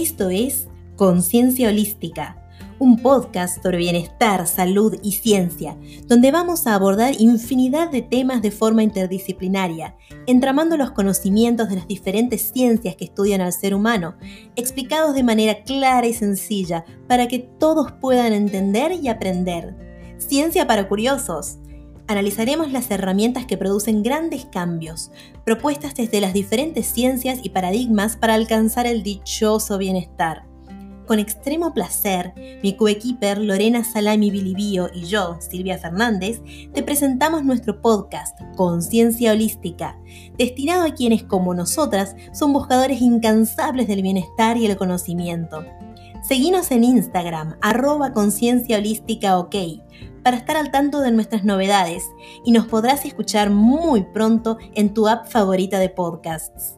Esto es Conciencia Holística, un podcast sobre bienestar, salud y ciencia, donde vamos a abordar infinidad de temas de forma interdisciplinaria, entramando los conocimientos de las diferentes ciencias que estudian al ser humano, explicados de manera clara y sencilla para que todos puedan entender y aprender. Ciencia para curiosos analizaremos las herramientas que producen grandes cambios, propuestas desde las diferentes ciencias y paradigmas para alcanzar el dichoso bienestar. Con extremo placer, mi coequiper Lorena Salami Bilibío y yo, Silvia Fernández, te presentamos nuestro podcast Conciencia Holística, destinado a quienes como nosotras son buscadores incansables del bienestar y el conocimiento. Seguinos en Instagram, arroba conciencia holística para estar al tanto de nuestras novedades y nos podrás escuchar muy pronto en tu app favorita de podcasts.